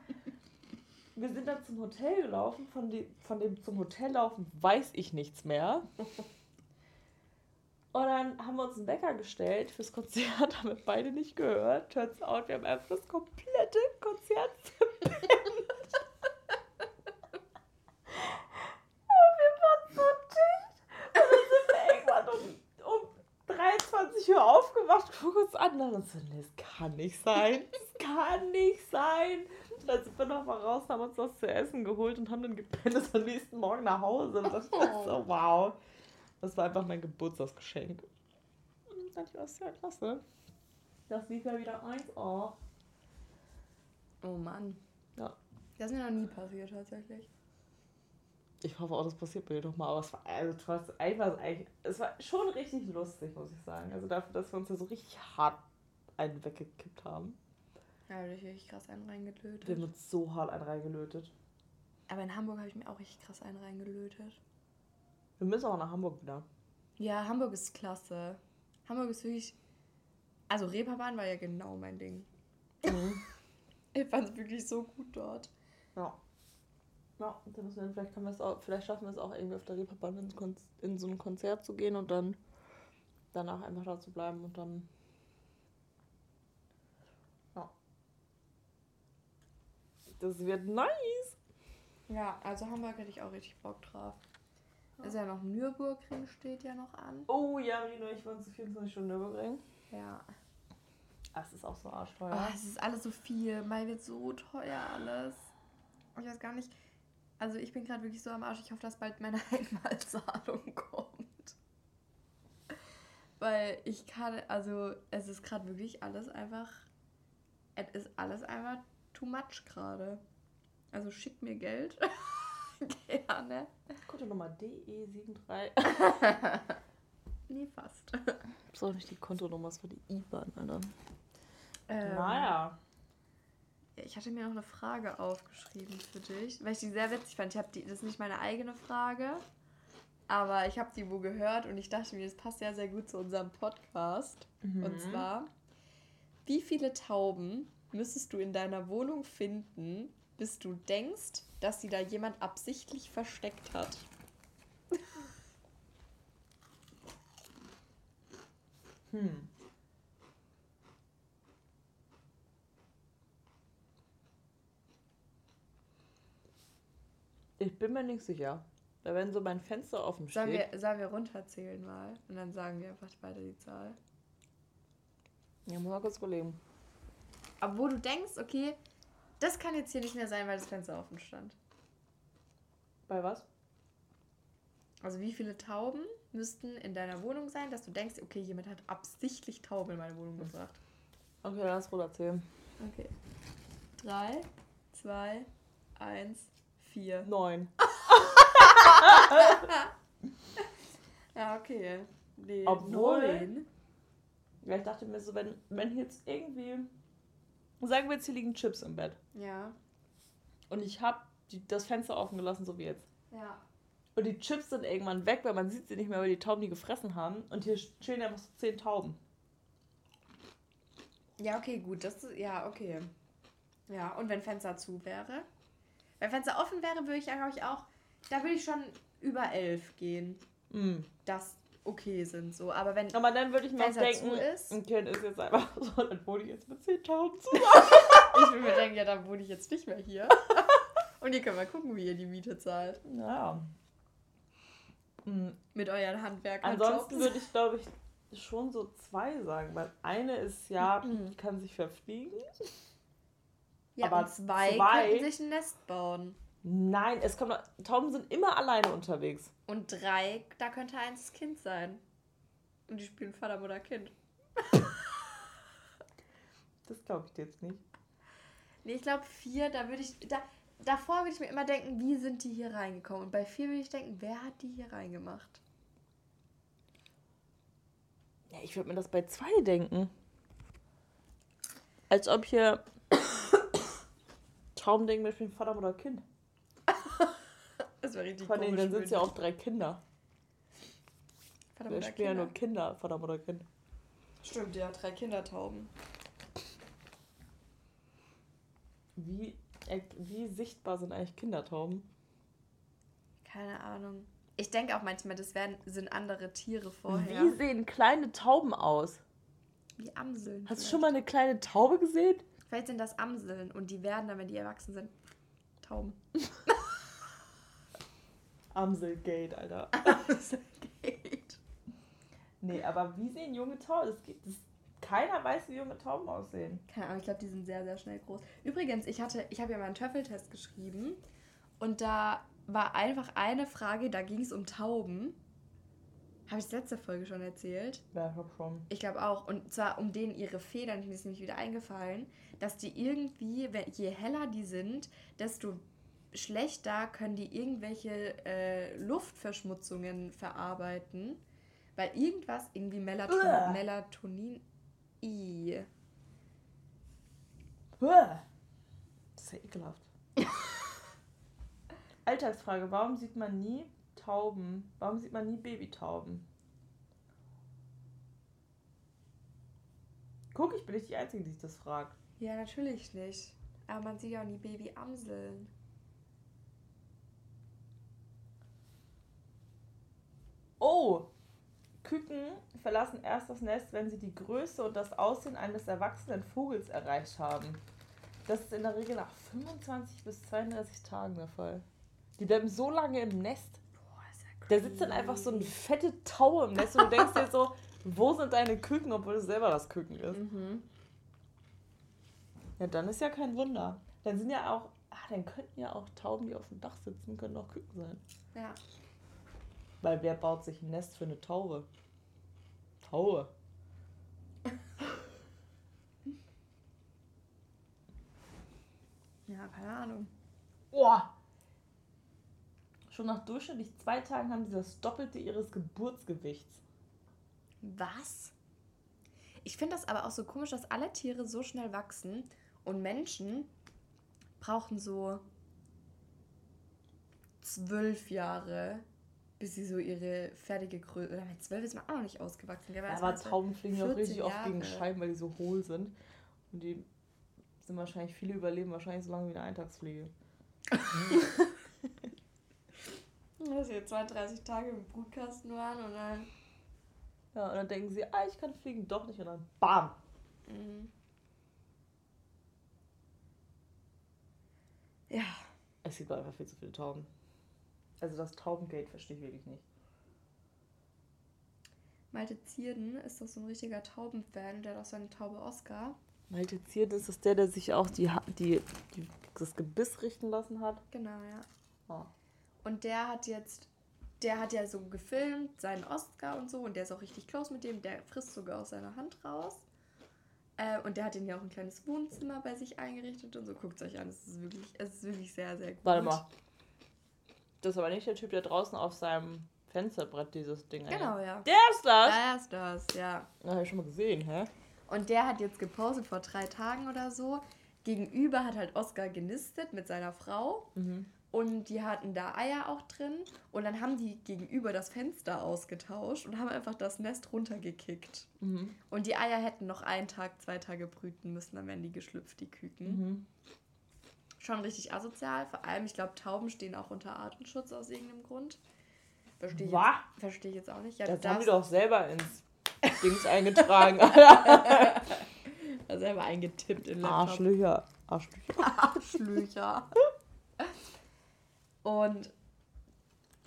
Wir sind dann zum Hotel gelaufen. Von, die, von dem zum Hotel laufen weiß ich nichts mehr. Und dann haben wir uns einen Wecker gestellt fürs Konzert, haben wir beide nicht gehört. Turns out, wir haben einfach das komplette Konzert verpennt. Und wir waren so dicht. Und dann sind wir irgendwann um, um 23 Uhr aufgewacht, gucken uns an und so, nee, das kann nicht sein. Das kann nicht sein. Und dann sind wir noch mal raus, haben uns was zu essen geholt und haben dann gepennt, ist am nächsten Morgen nach Hause. Und das war so, wow. Das war einfach mein Geburtstagsgeschenk. Und dann das ist ja klasse. Das lief ja wieder 1A. Oh Mann. Ja. Das ist mir noch nie passiert tatsächlich. Ich hoffe auch, das passiert mir doch mal. Aber es war, also, es war, einfach, es war schon richtig lustig, muss ich sagen. Also dafür, dass wir uns ja so richtig hart einen weggekippt haben. Ja, ich richtig krass einen reingelötet. Wir haben uns so hart einen reingelötet. Aber in Hamburg habe ich mir auch richtig krass einen reingelötet. Wir müssen auch nach Hamburg wieder. Ja, Hamburg ist klasse. Hamburg ist wirklich. Also Reeperbahn war ja genau mein Ding. Mhm. Ich fand es wirklich so gut dort. Ja. Ja, dann müssen wir, vielleicht, können wir es auch, vielleicht schaffen wir es auch irgendwie auf der Reeperbahn ins Kon- in so ein Konzert zu gehen und dann danach einfach da zu bleiben und dann. Ja. Das wird nice. Ja, also Hamburg hätte ich auch richtig Bock drauf. Ist ja noch Nürburgring steht ja noch an. Oh ja, Rino, ich wollte zu 24 Stunden Nürburgring. Ja. Das ist auch so arschteuer. Oh, es ist alles so viel. Mal wird so teuer alles. Ich weiß gar nicht. Also ich bin gerade wirklich so am Arsch. Ich hoffe, dass bald meine Einmalzahlung kommt. Weil ich kann, also es ist gerade wirklich alles einfach, es ist alles einfach too much gerade. Also schickt mir Geld. Gerne. Konto Nummer DE73. Nee, fast. Das war nicht die Kontonummer, war die IBAN, Alter. Ähm, naja. Ich hatte mir noch eine Frage aufgeschrieben für dich, weil ich die sehr witzig fand. Ich habe die, das ist nicht meine eigene Frage, aber ich habe die wo gehört und ich dachte mir, das passt ja sehr gut zu unserem Podcast. Mhm. Und zwar, wie viele Tauben müsstest du in deiner Wohnung finden, bis du denkst, dass sie da jemand absichtlich versteckt hat? Hm. Ich bin mir nicht sicher. Weil wenn so mein Fenster offen Sollen steht. wir, sollen wir runterzählen mal und dann sagen wir einfach weiter die Zahl? Ja, muss mal kurz überlegen. Aber wo du denkst, okay, das kann jetzt hier nicht mehr sein, weil das Fenster offen stand. Bei was? Also wie viele Tauben müssten in deiner Wohnung sein, dass du denkst, okay, jemand hat absichtlich Tauben in meine Wohnung gebracht. Okay, lass Ruder zählen. Okay. Drei, zwei, eins, vier. Neun. Ja, okay. Nee, Obwohl- neun. Ja, ich dachte mir so, wenn, wenn jetzt irgendwie. Sagen wir jetzt, hier liegen Chips im Bett. Ja. Und ich habe das Fenster offen gelassen, so wie jetzt. Ja. Und die Chips sind irgendwann weg, weil man sieht sie nicht mehr, weil die Tauben die gefressen haben. Und hier stehen einfach so zehn Tauben. Ja, okay, gut. Das ist, ja, okay. Ja, und wenn Fenster zu wäre? Wenn Fenster offen wäre, würde ich ja, glaube ich, auch. Da würde ich schon über elf gehen. Mm. Das okay sind so. Aber wenn. Aber dann würde ich mir denken, ist? ein Kind ist jetzt einfach so, dann wohne ich jetzt mit zehn Tauben zu. Ich würde mir denken, ja, dann wohne ich jetzt nicht mehr hier. Und ihr könnt mal gucken, wie ihr die Miete zahlt. Naja. Mm. Mit euren Handwerkern. Ansonsten würde ich, glaube ich, schon so zwei sagen, weil eine ist ja, Mhm. kann sich verfliegen. Ja, aber zwei, zwei- könnten sich ein Nest bauen. Nein, es kommt noch, Tauben sind immer alleine unterwegs. Und drei, da könnte eins das Kind sein. Und die spielen Vater, Mutter, Kind. Das glaube ich dir jetzt nicht. Nee, ich glaube vier, da würde ich. Da, davor würde ich mir immer denken, wie sind die hier reingekommen? Und bei vier würde ich denken, wer hat die hier reingemacht? Ja, ich würde mir das bei zwei denken. Als ob hier Denken, wir spielen Vater, Mutter, Kind. Das wäre richtig Von denen, dann sind es ja auch drei Kinder. Vater, Wir spielen ja nur Kinder, Vater, Mutter, Kind. Stimmt, ja, drei Kindertauben. Wie, wie sichtbar sind eigentlich Kindertauben? Keine Ahnung. Ich denke auch manchmal, das wären, sind andere Tiere vorher. Wie sehen kleine Tauben aus? Wie Amseln. Hast du vielleicht. schon mal eine kleine Taube gesehen? Vielleicht sind das Amseln und die werden dann, wenn die erwachsen sind, Tauben. Amselgate, Alter. Geht. Nee, aber wie sehen junge Tauben? Das das, keiner weiß, wie junge Tauben aussehen. Keine Ahnung, ich glaube, die sind sehr, sehr schnell groß. Übrigens, ich hatte, ich habe ja mal einen Töffeltest geschrieben und da war einfach eine Frage, da ging es um Tauben. Habe ich letzte Folge schon erzählt? Ja, ich hab schon. Ich glaube auch. Und zwar um denen ihre Federn, die ist nämlich wieder eingefallen, dass die irgendwie, je heller die sind, desto schlechter können die irgendwelche äh, Luftverschmutzungen verarbeiten. Weil irgendwas, irgendwie Melaton Uah. Melatonin. I. Uah. Das ist ja ekelhaft. Alltagsfrage, warum sieht man nie Tauben? Warum sieht man nie Babytauben? Guck, ich bin nicht die Einzige, die sich das fragt. Ja, natürlich nicht. Aber man sieht ja auch nie Babyamseln. Oh! Küken verlassen erst das Nest, wenn sie die Größe und das Aussehen eines erwachsenen Vogels erreicht haben. Das ist in der Regel nach 25 bis 32 Tagen der Fall. Die bleiben so lange im Nest. Da sitzt dann einfach so eine fette Taue im Nest und du denkst dir so, wo sind deine Küken, obwohl es selber das Küken ist. Mhm. Ja, dann ist ja kein Wunder. Dann sind ja auch, ah, dann könnten ja auch Tauben, die auf dem Dach sitzen, können auch Küken sein. Ja. Weil wer baut sich ein Nest für eine Taube? Taube. Ja, keine Ahnung. Boah! Schon nach durchschnittlich zwei Tagen haben sie das Doppelte ihres Geburtsgewichts. Was? Ich finde das aber auch so komisch, dass alle Tiere so schnell wachsen und Menschen brauchen so zwölf Jahre, bis sie so ihre fertige Größe. Oder mit zwölf ist man auch noch nicht ausgewachsen. das Aber Tauben fliegen ja auch 14 richtig oft gegen Jahre. Scheiben, weil die so hohl sind. Und die sind wahrscheinlich, viele überleben wahrscheinlich so lange wie eine Eintagsfliege. Dass wir 32 Tage im Brutkasten waren und dann. Ja, und dann denken sie, ah, ich kann fliegen, doch nicht. Und dann BAM! Mhm. Ja, Es gibt einfach viel zu viele Tauben. Also das Taubengate verstehe ich wirklich nicht. Malte Zierden ist doch so ein richtiger Taubenfan und der hat auch seine Taube Oscar. Malte Ziert ist das der, der sich auch die, die, die, das Gebiss richten lassen hat. Genau, ja. Oh. Und der hat jetzt, der hat ja so gefilmt, seinen Oscar und so, und der ist auch richtig close mit dem, der frisst sogar aus seiner Hand raus. Äh, und der hat den ja auch ein kleines Wohnzimmer bei sich eingerichtet und so. Guckt es euch an, es ist wirklich, es ist wirklich sehr, sehr gut. Warte mal. Das ist aber nicht der Typ, der draußen auf seinem Fensterbrett dieses Ding Genau, ja. Der ist das? Der ist das, ja. Das habe ich schon mal gesehen, hä? Und der hat jetzt gepostet vor drei Tagen oder so. Gegenüber hat halt Oscar genistet mit seiner Frau. Mhm. Und die hatten da Eier auch drin. Und dann haben die gegenüber das Fenster ausgetauscht und haben einfach das Nest runtergekickt. Mhm. Und die Eier hätten noch einen Tag, zwei Tage brüten müssen, dann wären die geschlüpft, die Küken. Mhm. Schon richtig asozial. Vor allem, ich glaube, Tauben stehen auch unter Artenschutz aus irgendeinem Grund. Verstehe ich, jetzt- versteh ich jetzt auch nicht. Ja, Das haben die doch selber ins Dings eingetragen. selber eingetippt in Laptop. Arschlöcher. Arschlöcher. Arschlöcher. Und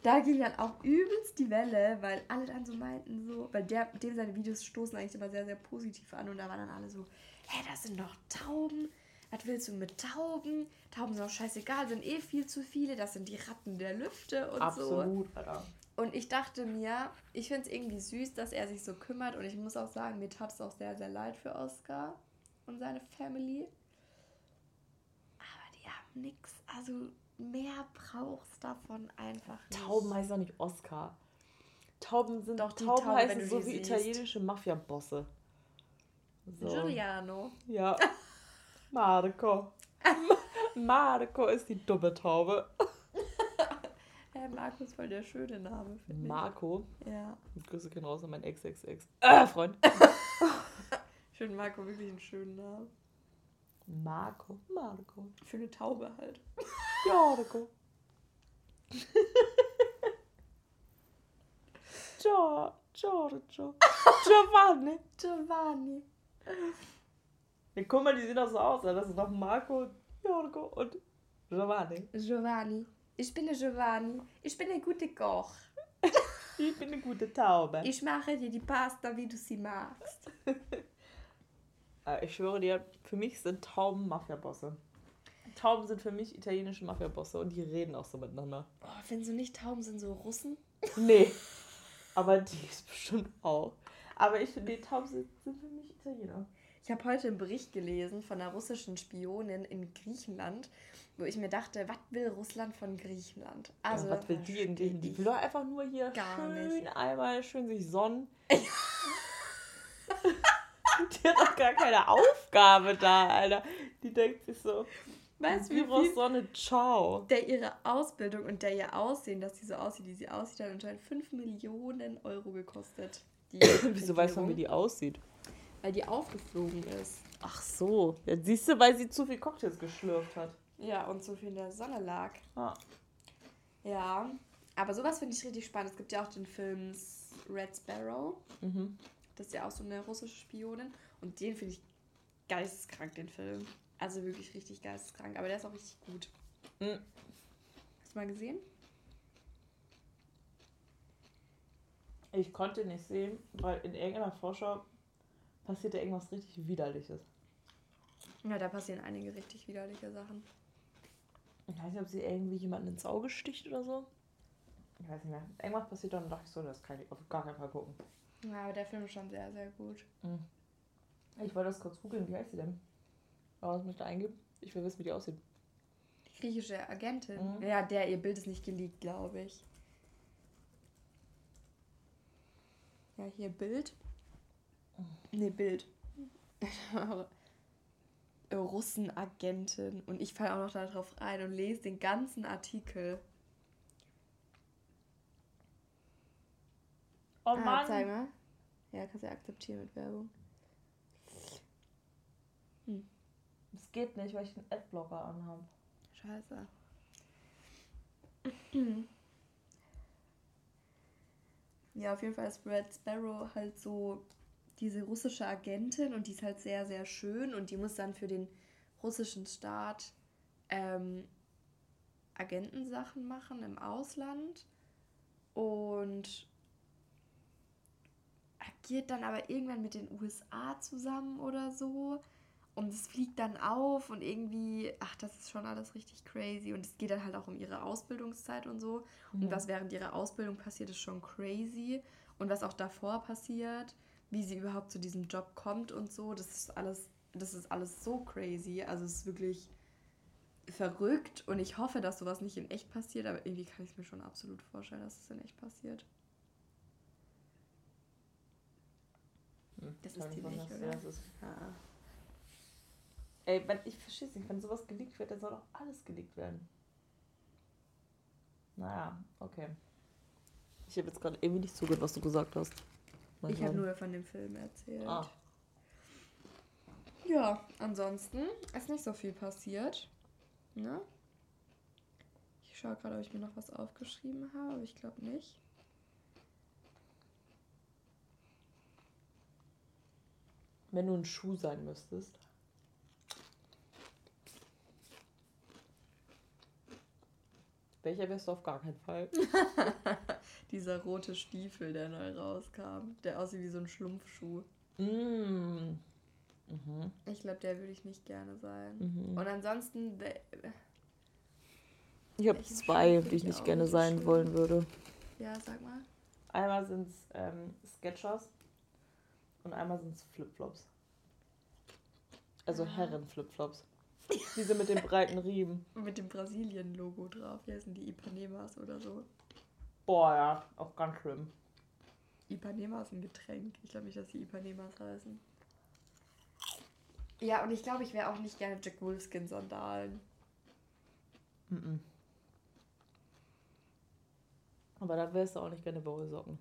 da ging dann auch übelst die Welle, weil alle dann so meinten, so, weil der, dem seine Videos stoßen eigentlich immer sehr, sehr positiv an und da waren dann alle so, hä, das sind doch Tauben, was willst du mit Tauben? Tauben sind doch scheißegal, sind eh viel zu viele, das sind die Ratten der Lüfte und so. Absolut, Alter. Und ich dachte mir, ich finde es irgendwie süß, dass er sich so kümmert und ich muss auch sagen, mir tat es auch sehr, sehr leid für Oscar und seine Family. Aber die haben nichts, also mehr brauchst davon einfach nicht. Tauben heißt doch nicht Oscar. Tauben sind Doch, Tauben Tauben, heißen so wie siehst. italienische Mafia-Bosse. So. Giuliano. Ja. Marco. Marco ist die dumme Taube. Herr Markus ist voll der schöne Name, finde Marco. ich. Ja. Grüße gehen raus an meinen Ex-Ex-Ex. Äh, Freund. Ich finde Marco wirklich einen schönen Namen. Marco. Marco. Für eine Taube halt. Marco. Gio- Giorgio. Giovanni. Giovanni. Ja, guck mal, die sehen doch so aus. Das ist doch Marco, Giorgio und Giovanni. Giovanni. Ich bin der Giovanni. Ich bin der gute Koch. Ich bin eine gute Taube. Ich mache dir die Pasta, wie du sie magst. Äh, Ich schwöre dir, für mich sind Tauben Mafia-Bosse. Tauben sind für mich italienische Mafia-Bosse und die reden auch so miteinander. Oh, wenn so nicht Tauben sind, so Russen. Nee. Aber die ist bestimmt auch. Aber ich finde, die Tauben sind, sind für mich Italiener. Ich habe heute einen Bericht gelesen von einer russischen Spionin in Griechenland, wo ich mir dachte, was will Russland von Griechenland? Also, das was will die in Griechenland? Die will doch einfach nur hier Gar schön nicht. einmal schön sich sonnen. die hat doch gar keine Aufgabe da, Alter. Die denkt sich so, Weißt du, wie viel Sonne, ciao. der ihre Ausbildung und der ihr Aussehen, dass sie so aussieht, wie sie aussieht, hat anscheinend 5 Millionen Euro gekostet. Die Wieso weiß man, wie die aussieht? Weil die aufgeflogen ist. Ach so. Jetzt siehst du, weil sie zu viel Cocktails geschlürft hat. Ja, und so viel in der Sonne lag. Ah. Ja, aber sowas finde ich richtig spannend. Es gibt ja auch den Film Red Sparrow. Mhm. Das ist ja auch so eine russische Spionin. Und den finde ich geisteskrank, den Film. Also wirklich richtig geisteskrank. Aber der ist auch richtig gut. Mhm. Hast du mal gesehen? Ich konnte nicht sehen, weil in irgendeiner Vorschau passierte irgendwas richtig Widerliches. Ja, da passieren einige richtig widerliche Sachen. Ich weiß nicht, ob sie irgendwie jemanden ins Auge sticht oder so. Ich weiß nicht mehr. Irgendwas passiert dann und dachte ich so, das kann ich auf gar keinen Fall gucken. Ja, aber der Film ist schon sehr, sehr gut. Ich wollte das kurz googeln, wie heißt sie denn? Aber was muss ich da eingeben? Ich will wissen, wie die aussieht. Die griechische Agentin. Mhm. Ja, der, ihr Bild ist nicht geleakt, glaube ich. Ja, hier Bild. Ne, Bild. Russenagentin. Und ich falle auch noch darauf rein und lese den ganzen Artikel. Oh Ah, Mann! zeig mal. Ja, kannst du ja akzeptieren mit Werbung. Es geht nicht, weil ich einen Adblocker anhabe. Scheiße. Ja, auf jeden Fall ist Red Sparrow halt so diese russische Agentin und die ist halt sehr, sehr schön und die muss dann für den russischen Staat ähm, Agentensachen machen im Ausland und agiert dann aber irgendwann mit den USA zusammen oder so. Und es fliegt dann auf und irgendwie, ach, das ist schon alles richtig crazy. Und es geht dann halt auch um ihre Ausbildungszeit und so. Und was während ihrer Ausbildung passiert, ist schon crazy. Und was auch davor passiert, wie sie überhaupt zu diesem Job kommt und so. Das ist alles, das ist alles so crazy. Also es ist wirklich verrückt und ich hoffe, dass sowas nicht in echt passiert, aber irgendwie kann ich mir schon absolut vorstellen, dass es in echt passiert. Hm, das ist die nicht, oder? Das ist, ja. Ey, wenn, ich verstehe es nicht, wenn sowas geleakt wird, dann soll doch alles geleakt werden. Naja, okay. Ich habe jetzt gerade irgendwie nicht zugehört, was du gesagt hast. Mein ich habe nur von dem Film erzählt. Ah. Ja, ansonsten ist nicht so viel passiert. Ne? Ich schaue gerade, ob ich mir noch was aufgeschrieben habe, aber ich glaube nicht. Wenn du ein Schuh sein müsstest. Welcher wärst du auf gar keinen Fall? Dieser rote Stiefel, der neu rauskam. Der aussieht wie so ein Schlumpfschuh. Mm. Mhm. Ich glaube, der würde ich nicht gerne sein. Mhm. Und ansonsten. Ich habe zwei, die ich nicht gerne sein schön. wollen würde. Ja, sag mal. Einmal sind es ähm, Sketchers und einmal sind es Flipflops. Also ah. Herren-Flipflops. Diese mit den breiten Riemen. mit dem Brasilien-Logo drauf. Hier sind die Ipanemas oder so. Boah, ja, auch ganz schlimm. Ipanema ist ein Getränk. Ich glaube nicht, dass die Ipanemas heißen. Ja, und ich glaube, ich wäre auch nicht gerne Jack Wolfskin-Sandalen. Mm, -mm. Aber da wärst du auch nicht gerne Wollsocken.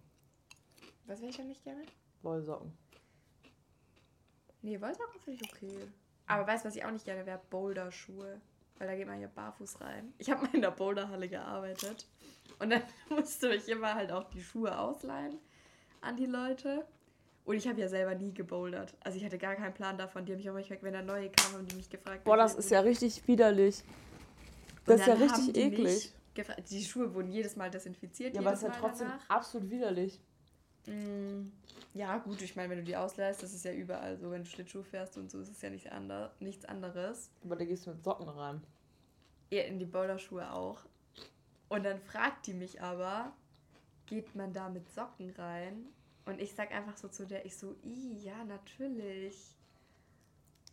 Was wäre ich denn nicht gerne? Wollsocken. Nee, Wollsocken finde ich okay. Aber weißt du, was ich auch nicht gerne wäre? Boulder-Schuhe. Weil da geht man ja barfuß rein. Ich habe mal in der Boulderhalle gearbeitet. Und dann musste ich immer halt auch die Schuhe ausleihen an die Leute. Und ich habe ja selber nie gebouldert. Also ich hatte gar keinen Plan davon. Die haben mich auch manchmal, wenn der neue kam, haben die mich gefragt. Boah, das ist ja richtig widerlich. Das ist ja richtig eklig. Die Schuhe wurden jedes Mal desinfiziert. Ja, aber es ist ja trotzdem danach. absolut widerlich. Mm, ja, gut, ich meine, wenn du die ausleihst, das ist ja überall so. Wenn du Schlittschuh fährst und so, ist es ja nicht ander, nichts anderes. Aber da gehst du mit Socken rein. Ja, in die Boulderschuhe auch. Und dann fragt die mich aber, geht man da mit Socken rein? Und ich sag einfach so zu der, ich so, ja, natürlich.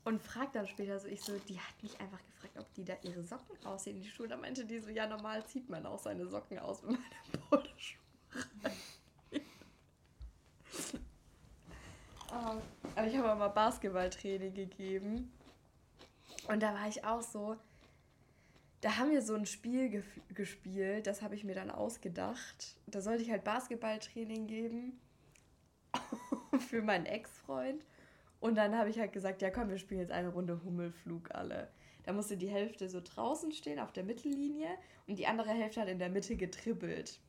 Und fragt dann später so, ich so, die hat mich einfach gefragt, ob die da ihre Socken aussehen, die Schuhe. Da meinte die so, ja, normal zieht man auch seine Socken aus, man in Boulderschuhe rein. Oh. Aber mal Basketballtraining gegeben. Und da war ich auch so, da haben wir so ein Spiel gespielt, das habe ich mir dann ausgedacht. Da sollte ich halt Basketballtraining geben für meinen Ex-Freund. Und dann habe ich halt gesagt, ja komm, wir spielen jetzt eine Runde Hummelflug alle. Da musste die Hälfte so draußen stehen auf der Mittellinie und die andere Hälfte hat in der Mitte getribbelt.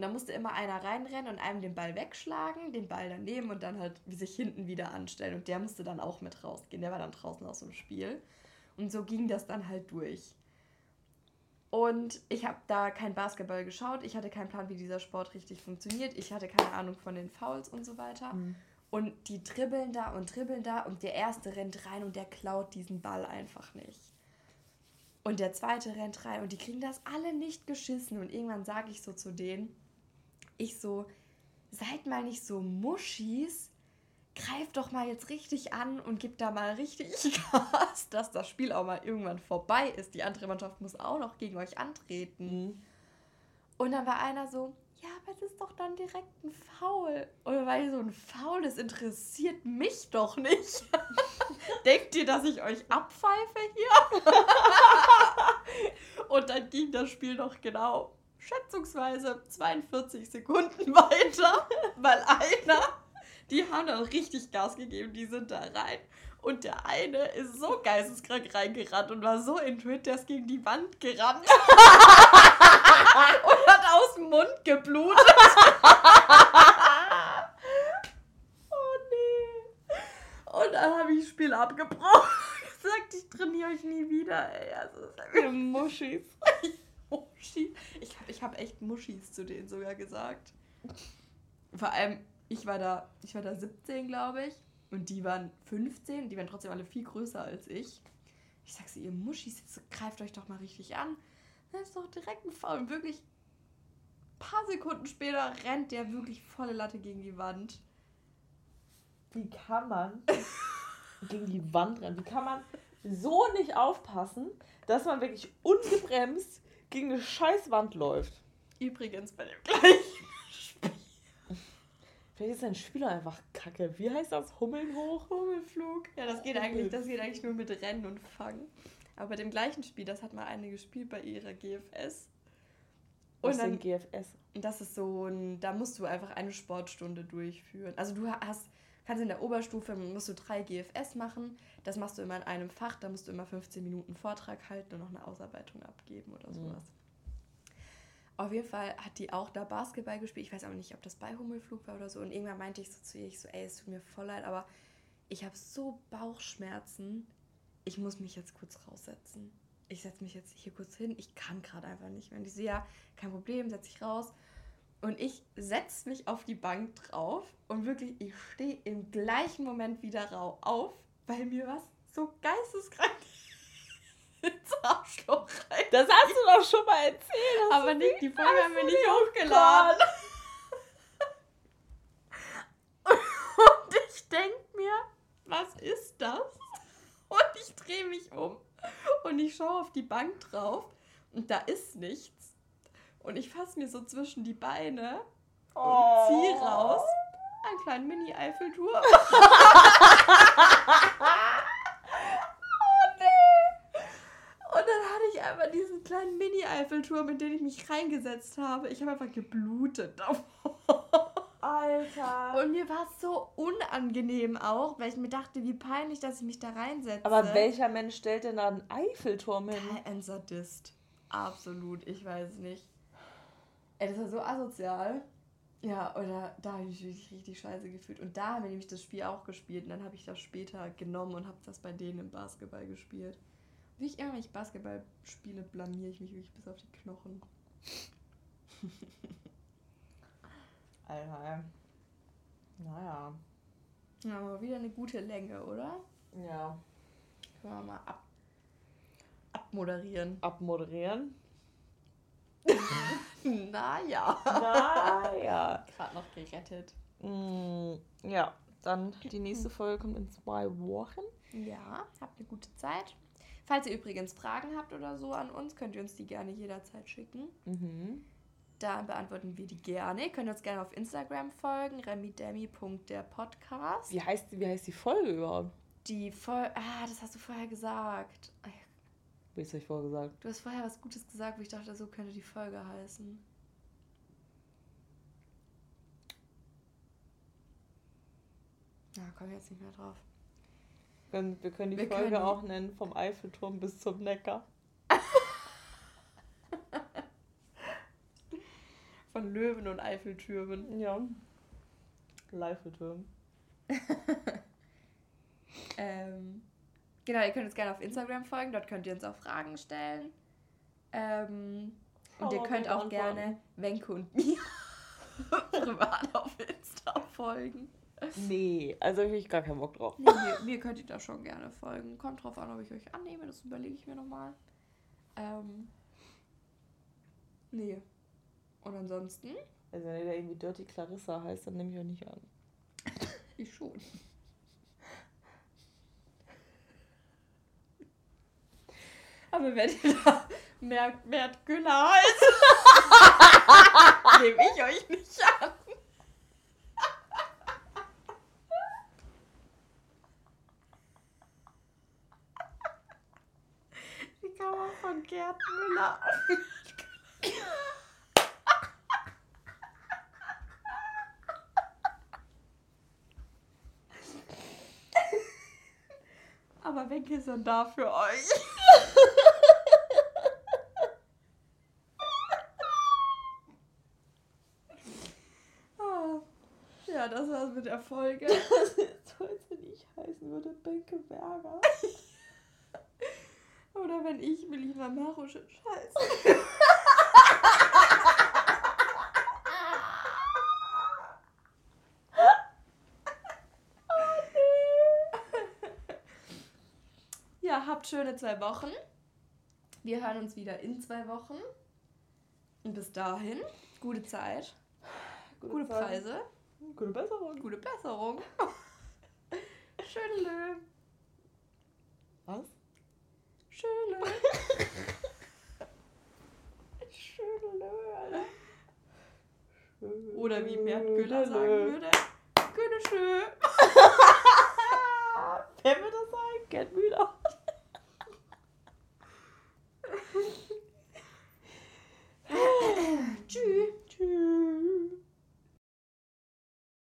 Und da musste immer einer reinrennen und einem den Ball wegschlagen, den Ball daneben und dann halt sich hinten wieder anstellen. Und der musste dann auch mit rausgehen. Der war dann draußen aus dem Spiel. Und so ging das dann halt durch. Und ich habe da kein Basketball geschaut. Ich hatte keinen Plan, wie dieser Sport richtig funktioniert. Ich hatte keine Ahnung von den Fouls und so weiter. Mhm. Und die dribbeln da und dribbeln da und der erste rennt rein und der klaut diesen Ball einfach nicht. Und der zweite rennt rein und die kriegen das alle nicht geschissen. Und irgendwann sage ich so zu denen, ich so, seid mal nicht so Muschis, greift doch mal jetzt richtig an und gibt da mal richtig Gas, dass das Spiel auch mal irgendwann vorbei ist. Die andere Mannschaft muss auch noch gegen euch antreten. Mhm. Und dann war einer so, ja, aber es ist doch dann direkt ein Foul. War ich so, ein Foul, das interessiert mich doch nicht. Denkt ihr, dass ich euch abpfeife hier? und dann ging das Spiel noch genau schätzungsweise 42 Sekunden weiter, weil einer, die haben dann richtig Gas gegeben, die sind da rein. Und der eine ist so geisteskrank reingerannt und war so intuit, der ist gegen die Wand gerannt. und hat aus dem Mund geblutet. oh nee. Und dann habe ich das Spiel abgebrochen. Gesagt, ich trainiere euch nie wieder, ey. Also, das ist Muschis. Muschi. Ich habe ich hab echt Muschis zu denen sogar gesagt. Vor allem, ich war da, ich war da 17, glaube ich. Und die waren 15. Die waren trotzdem alle viel größer als ich. Ich sag sie, ihr Muschis, jetzt greift euch doch mal richtig an. Das ist doch direkt ein Foul. Und wirklich, ein paar Sekunden später rennt der wirklich volle Latte gegen die Wand. wie kann man gegen die Wand rennen? Wie kann man so nicht aufpassen, dass man wirklich ungebremst gegen eine scheiß Wand läuft? Übrigens bei dem gleichen Spiel. Vielleicht ist ein Spieler einfach kacke. Wie heißt das? Hummeln hoch? Hummelflug. Ja, das geht eigentlich, das geht eigentlich nur mit Rennen und Fangen. Aber bei dem gleichen Spiel, das hat mal eine gespielt bei ihrer GFS. Und dann GFS. Das ist so ein, da musst du einfach eine Sportstunde durchführen. Also du hast, kannst in der Oberstufe musst du drei GFS machen. Das machst du immer in einem Fach, da musst du immer 15 Minuten Vortrag halten und noch eine Ausarbeitung abgeben oder sowas. Mhm. Auf jeden Fall hat die auch da Basketball gespielt. Ich weiß aber nicht, ob das bei Hummelflug war oder so. Und irgendwann meinte ich so zu ihr, ich so, ey, es tut mir voll leid, aber ich habe so Bauchschmerzen. Ich muss mich jetzt kurz raussetzen. Ich setze mich jetzt hier kurz hin. Ich kann gerade einfach nicht mehr. Und ich so, ja, kein Problem, setze ich raus. Und ich setze mich auf die Bank drauf und wirklich, ich stehe im gleichen Moment wieder auf, weil mir was so geisteskrank ins Arschloch rein. Das hast du doch schon mal erzählt. Aber nicht, die Folge haben wir nicht hochgeladen. Und ich denke mir, was ist das? Und ich drehe mich um und ich schaue auf die Bank drauf und da ist nichts. Und ich fasse mir so zwischen die Beine und oh. ziehe raus einen kleinen Mini-Eiffelturm. Und dann hatte ich einfach diesen kleinen Mini-Eiffelturm, in den ich mich reingesetzt habe. Ich habe einfach geblutet davor. Alter. Und mir war es so unangenehm auch, weil ich mir dachte, wie peinlich, dass ich mich da reinsetze. Aber welcher Mensch stellt denn da einen Eiffelturm hin? Ein Sadist. Absolut, ich weiß nicht. Ey, das war so asozial. Ja, oder da habe ich mich richtig scheiße gefühlt. Und da haben wir nämlich das Spiel auch gespielt. Und dann habe ich das später genommen und habe das bei denen im Basketball gespielt. Wie ich immer, wenn ich Basketball spiele, blamier ich mich wirklich bis auf die Knochen. Alter. Naja. Ja, aber wieder eine gute Länge, oder? Ja. Können wir mal ab abmoderieren. Abmoderieren? naja. Naja. Gerade noch gerettet. Mm, ja, dann die nächste Folge kommt in zwei Wochen. Ja, habt eine gute Zeit. Falls ihr übrigens Fragen habt oder so an uns, könnt ihr uns die gerne jederzeit schicken. Mhm. Da beantworten wir die gerne. Ihr könnt uns gerne auf Instagram folgen, remidemi.derpodcast. Wie heißt, wie heißt die Folge überhaupt? Die Folge, ah, das hast du vorher gesagt. Wie ist das vorher gesagt? Du hast vorher was Gutes gesagt, wo ich dachte, so könnte die Folge heißen. Ja, komme jetzt nicht mehr drauf. Wir können die wir Folge können... auch nennen, vom Eiffelturm bis zum Neckar. Von Löwen und Eiffeltürmen. Ja. Eiffeltürmen. ähm, genau, ihr könnt uns gerne auf Instagram folgen, dort könnt ihr uns auch Fragen stellen. Ähm, und oh, ihr könnt auch gerne Wenke und mir privat auf Insta folgen. Nee, also habe ich gar keinen Bock drauf. Nee, mir, mir, könnt ihr da schon gerne folgen. Kommt drauf an, ob ich euch annehme, das überlege ich mir nochmal. Ähm, nee. Und ansonsten? Also wenn der irgendwie Dirty Clarissa heißt, dann nehme ich auch nicht an. ich schon. Aber wenn ihr da merkt, Mert Güller heißt, nehme ich euch nicht an. kann man von Gerd Müller Ist er da für euch. Ah. Ja, das war's mit der Folge. Das jetzt heute nicht heißen würde, Benke Berger. Oder wenn ich Melina Maruschitsch heiße. ja, habt schöne zwei Wochen. Wir hören uns wieder in zwei Wochen. Und bis dahin, gute Zeit, gute, gute Zeit. Preise. Gute Besserung. Gute Besserung. Schödelö. Was? Schödelö, Alter. Oder wie Bert Güller würde.